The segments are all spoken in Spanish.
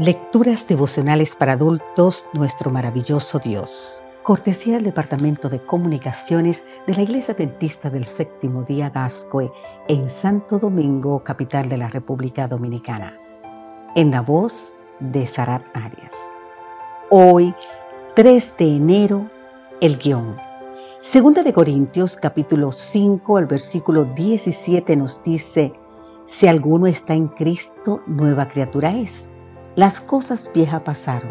Lecturas devocionales para adultos, nuestro maravilloso Dios. Cortesía del Departamento de Comunicaciones de la Iglesia Adventista del Séptimo Día Gascoe en Santo Domingo, capital de la República Dominicana. En la voz de Sarat Arias. Hoy, 3 de enero, el guion. Segunda de Corintios capítulo 5, el versículo 17 nos dice, si alguno está en Cristo, nueva criatura es las cosas viejas pasaron,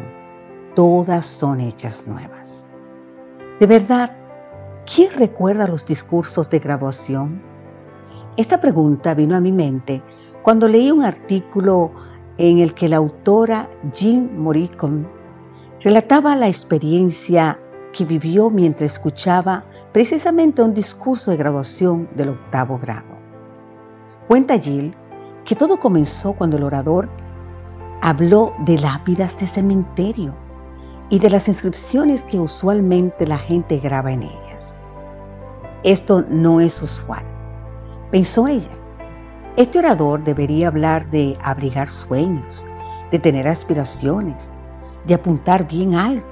todas son hechas nuevas. De verdad, ¿quién recuerda los discursos de graduación? Esta pregunta vino a mi mente cuando leí un artículo en el que la autora Jean Morricone relataba la experiencia que vivió mientras escuchaba precisamente un discurso de graduación del octavo grado. Cuenta Jill que todo comenzó cuando el orador Habló de lápidas de cementerio y de las inscripciones que usualmente la gente graba en ellas. Esto no es usual, pensó ella. Este orador debería hablar de abrigar sueños, de tener aspiraciones, de apuntar bien alto.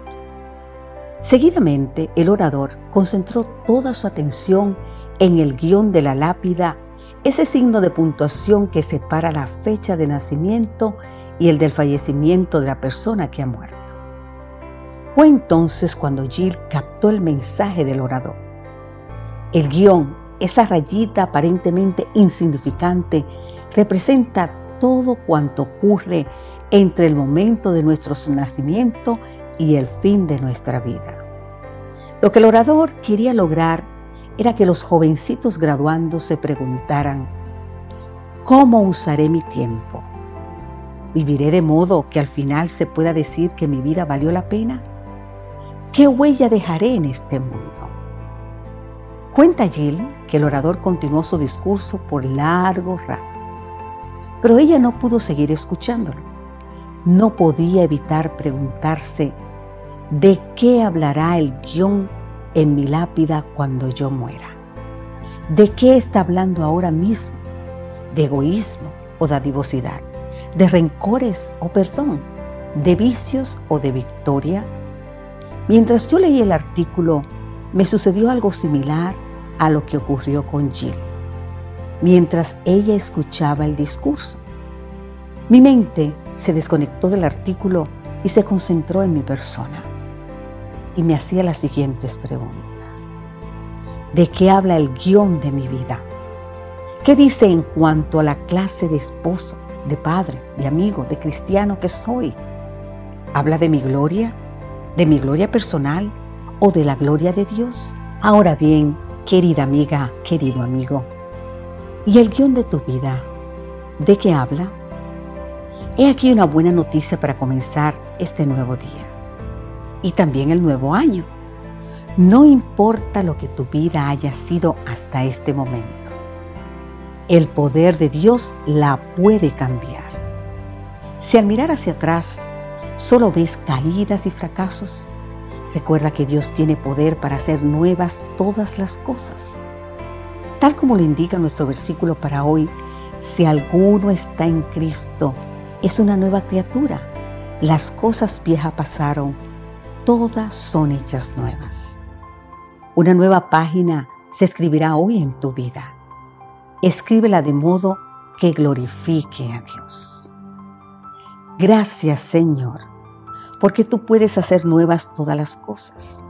Seguidamente, el orador concentró toda su atención en el guion de la lápida, ese signo de puntuación que separa la fecha de nacimiento y el del fallecimiento de la persona que ha muerto. Fue entonces cuando Jill captó el mensaje del orador. El guion, esa rayita aparentemente insignificante, representa todo cuanto ocurre entre el momento de nuestro nacimiento y el fin de nuestra vida. Lo que el orador quería lograr era que los jovencitos graduando se preguntaran, ¿cómo usaré mi tiempo? ¿Viviré de modo que al final se pueda decir que mi vida valió la pena? ¿Qué huella dejaré en este mundo? Cuenta Jill que el orador continuó su discurso por largo rato, pero ella no pudo seguir escuchándolo. No podía evitar preguntarse, ¿de qué hablará el guion en mi lápida cuando yo muera? ¿De qué está hablando ahora mismo? ¿De egoísmo o dadivosidad? De rencores o perdón, de vicios o de victoria? Mientras yo leí el artículo, me sucedió algo similar a lo que ocurrió con Jill, mientras ella escuchaba el discurso. Mi mente se desconectó del artículo y se concentró en mi persona. Y me hacía las siguientes preguntas. ¿De qué habla el guion de mi vida? ¿Qué dice en cuanto a la clase de esposo, de padre, de amigo, de cristiano que soy? ¿Habla de mi gloria? ¿De mi gloria personal o de la gloria de Dios? Ahora bien, querida amiga, querido amigo, ¿y el guion de tu vida? ¿De qué habla? He aquí una buena noticia para comenzar este nuevo día y también el nuevo año. No importa lo que tu vida haya sido hasta este momento el poder de Dios la puede cambiar. Si al mirar hacia atrás solo ves caídas y fracasos, recuerda que Dios tiene poder para hacer nuevas todas las cosas. Tal como lo indica nuestro versículo para hoy, si alguno está en Cristo, es una nueva criatura. Las cosas viejas pasaron, todas son hechas nuevas. Una nueva página se escribirá hoy en tu vida escríbela de modo que glorifique a Dios. Gracias Señor, porque tú puedes hacer nuevas todas las cosas.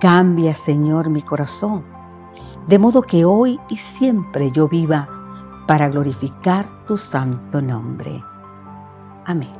Cambia Señor mi corazón, de modo que hoy y siempre yo viva para glorificar tu santo nombre. Amén.